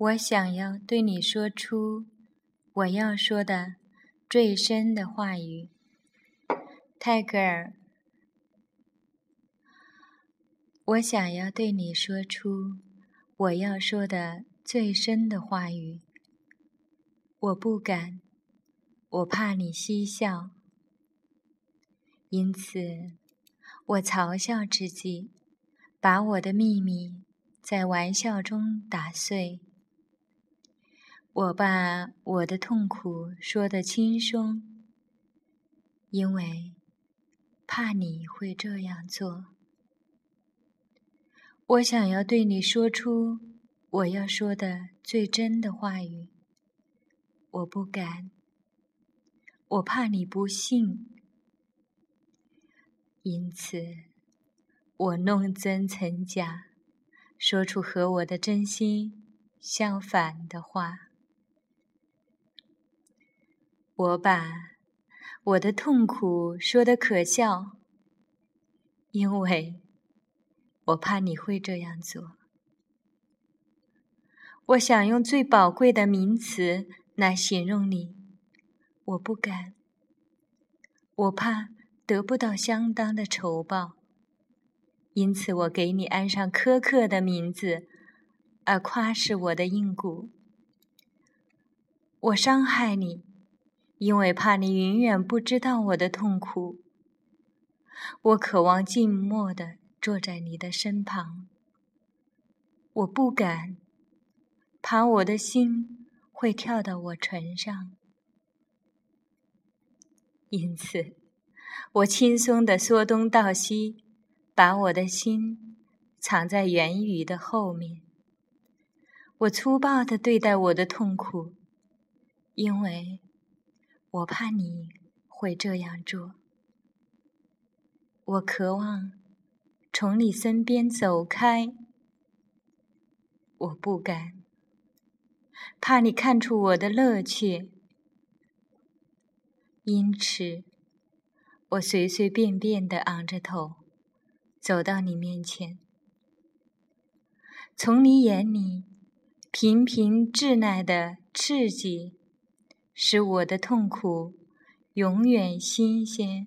我想要对你说出我要说的最深的话语，泰戈尔。我想要对你说出我要说的最深的话语，我不敢，我怕你嬉笑，因此我嘲笑自己，把我的秘密在玩笑中打碎。我把我的痛苦说得轻松，因为怕你会这样做。我想要对你说出我要说的最真的话语，我不敢，我怕你不信，因此我弄真成假，说出和我的真心相反的话。我把我的痛苦说得可笑，因为我怕你会这样做。我想用最宝贵的名词来形容你，我不敢，我怕得不到相当的酬报，因此我给你安上苛刻的名字，而夸饰我的硬骨。我伤害你。因为怕你永远不知道我的痛苦，我渴望静默地坐在你的身旁。我不敢，怕我的心会跳到我唇上，因此，我轻松地说东道西，把我的心藏在言语的后面。我粗暴地对待我的痛苦，因为。我怕你会这样做，我渴望从你身边走开，我不敢，怕你看出我的乐趣，因此我随随便便的昂着头走到你面前，从你眼里频频稚耐的刺激。使我的痛苦永远新鲜。